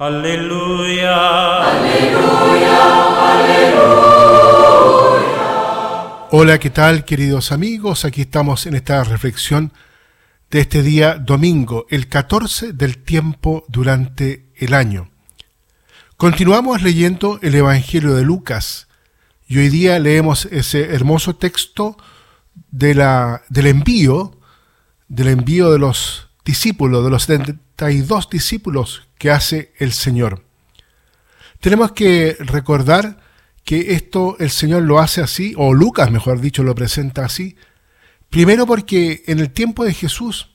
Aleluya. Aleluya, aleluya. Hola, ¿qué tal queridos amigos? Aquí estamos en esta reflexión de este día domingo, el 14 del tiempo durante el año. Continuamos leyendo el Evangelio de Lucas y hoy día leemos ese hermoso texto de la, del envío, del envío de los discípulos, de los 72 discípulos que hace el Señor. Tenemos que recordar que esto el Señor lo hace así, o Lucas mejor dicho lo presenta así, primero porque en el tiempo de Jesús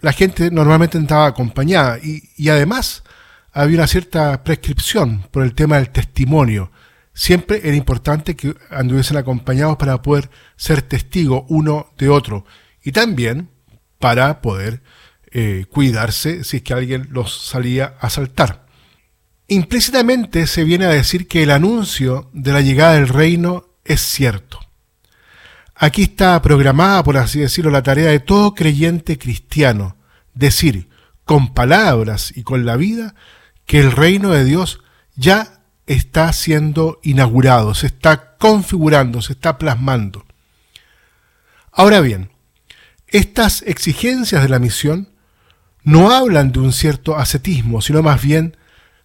la gente normalmente estaba acompañada y, y además había una cierta prescripción por el tema del testimonio. Siempre era importante que anduviesen acompañados para poder ser testigos uno de otro y también para poder eh, cuidarse si es que alguien los salía a asaltar. Implícitamente se viene a decir que el anuncio de la llegada del reino es cierto. Aquí está programada, por así decirlo, la tarea de todo creyente cristiano, decir con palabras y con la vida que el reino de Dios ya está siendo inaugurado, se está configurando, se está plasmando. Ahora bien, estas exigencias de la misión no hablan de un cierto ascetismo, sino más bien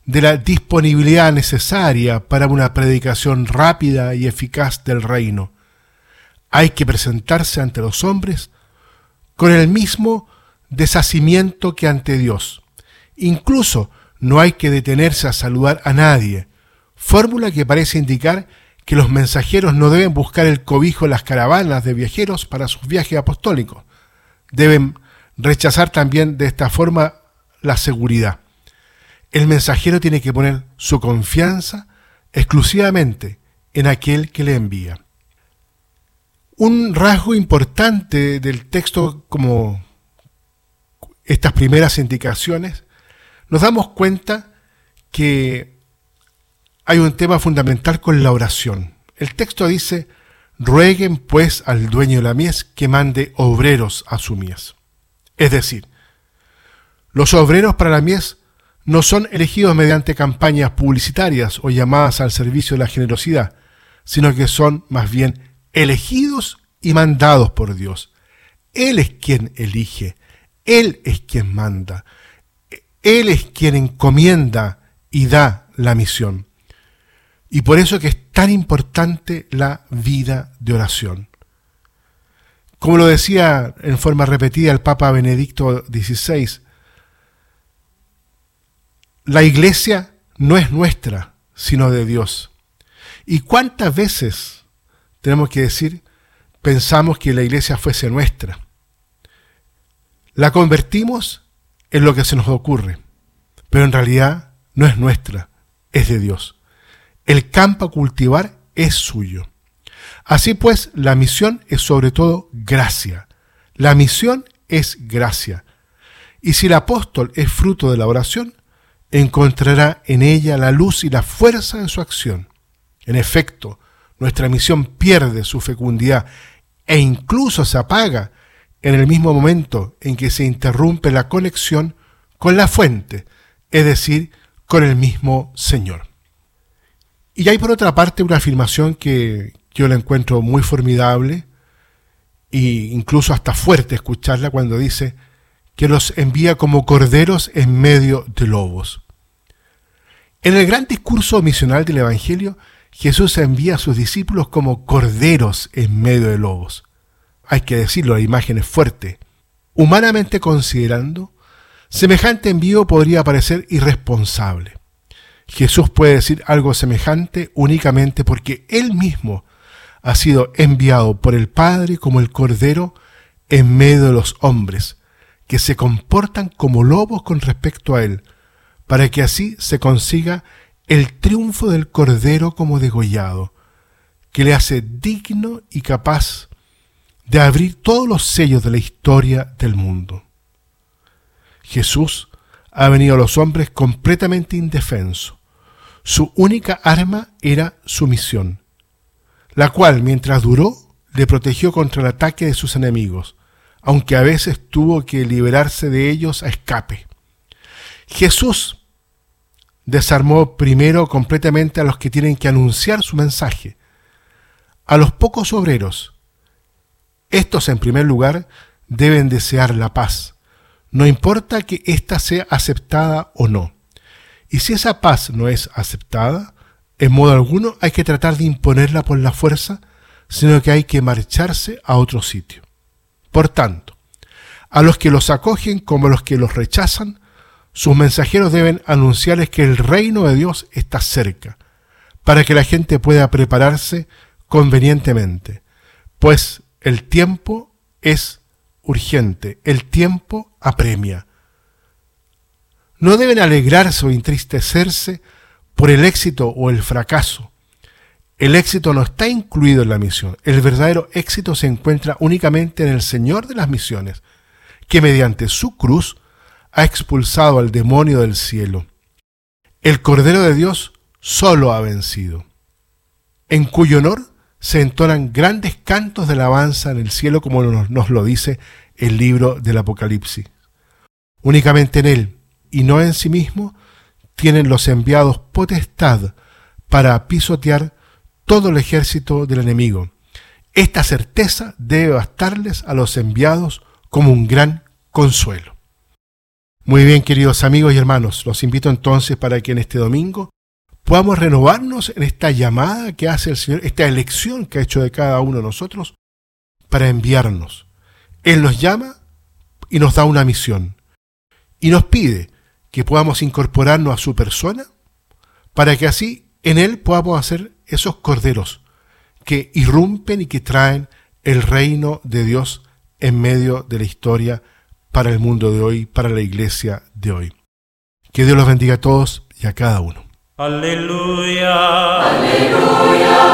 de la disponibilidad necesaria para una predicación rápida y eficaz del reino. Hay que presentarse ante los hombres con el mismo deshacimiento que ante Dios. Incluso no hay que detenerse a saludar a nadie, fórmula que parece indicar que los mensajeros no deben buscar el cobijo en las caravanas de viajeros para sus viajes apostólicos. Deben rechazar también de esta forma la seguridad. El mensajero tiene que poner su confianza exclusivamente en aquel que le envía. Un rasgo importante del texto como estas primeras indicaciones, nos damos cuenta que hay un tema fundamental con la oración. El texto dice, rueguen pues al dueño de la mies que mande obreros a su mies. Es decir, los obreros para la mies no son elegidos mediante campañas publicitarias o llamadas al servicio de la generosidad, sino que son más bien elegidos y mandados por Dios. Él es quien elige, Él es quien manda, Él es quien encomienda y da la misión. Y por eso que es tan importante la vida de oración. Como lo decía en forma repetida el Papa Benedicto XVI, la iglesia no es nuestra, sino de Dios. ¿Y cuántas veces tenemos que decir, pensamos que la iglesia fuese nuestra? La convertimos en lo que se nos ocurre, pero en realidad no es nuestra, es de Dios. El campo a cultivar es suyo. Así pues, la misión es sobre todo gracia. La misión es gracia. Y si el apóstol es fruto de la oración, encontrará en ella la luz y la fuerza de su acción. En efecto, nuestra misión pierde su fecundidad e incluso se apaga en el mismo momento en que se interrumpe la conexión con la fuente, es decir, con el mismo Señor. Y hay por otra parte una afirmación que, yo la encuentro muy formidable e incluso hasta fuerte escucharla cuando dice que los envía como corderos en medio de lobos. En el gran discurso misional del Evangelio, Jesús envía a sus discípulos como corderos en medio de lobos. Hay que decirlo, la imagen es fuerte. Humanamente considerando, semejante envío podría parecer irresponsable. Jesús puede decir algo semejante únicamente porque Él mismo ha sido enviado por el Padre como el Cordero en medio de los hombres, que se comportan como lobos con respecto a Él, para que así se consiga el triunfo del Cordero como degollado, que le hace digno y capaz de abrir todos los sellos de la historia del mundo. Jesús ha venido a los hombres completamente indefenso. Su única arma era su misión la cual mientras duró le protegió contra el ataque de sus enemigos, aunque a veces tuvo que liberarse de ellos a escape. Jesús desarmó primero completamente a los que tienen que anunciar su mensaje, a los pocos obreros. Estos, en primer lugar, deben desear la paz, no importa que ésta sea aceptada o no. Y si esa paz no es aceptada, en modo alguno hay que tratar de imponerla por la fuerza, sino que hay que marcharse a otro sitio. Por tanto, a los que los acogen como a los que los rechazan, sus mensajeros deben anunciarles que el reino de Dios está cerca, para que la gente pueda prepararse convenientemente, pues el tiempo es urgente, el tiempo apremia. No deben alegrarse o entristecerse por el éxito o el fracaso. El éxito no está incluido en la misión. El verdadero éxito se encuentra únicamente en el Señor de las misiones, que mediante su cruz ha expulsado al demonio del cielo. El Cordero de Dios solo ha vencido, en cuyo honor se entonan grandes cantos de alabanza en el cielo como nos, lo dice el libro del Apocalipsis. Únicamente en Él, y no en sí mismo, tienen los enviados potestad para pisotear todo el ejército del enemigo. Esta certeza debe bastarles a los enviados como un gran consuelo. Muy bien, queridos amigos y hermanos, los invito entonces para que en este domingo podamos renovarnos en esta llamada que hace el Señor, esta elección que ha hecho de cada uno de nosotros para enviarnos. Él nos llama y nos da una misión y nos pide que podamos incorporarnos a su persona para que así en Él podamos hacer esos corderos que irrumpen y que traen el reino de Dios en medio de la historia para el mundo de hoy, para la iglesia de hoy. Que Dios los bendiga a todos y a cada uno. Aleluya. Aleluya.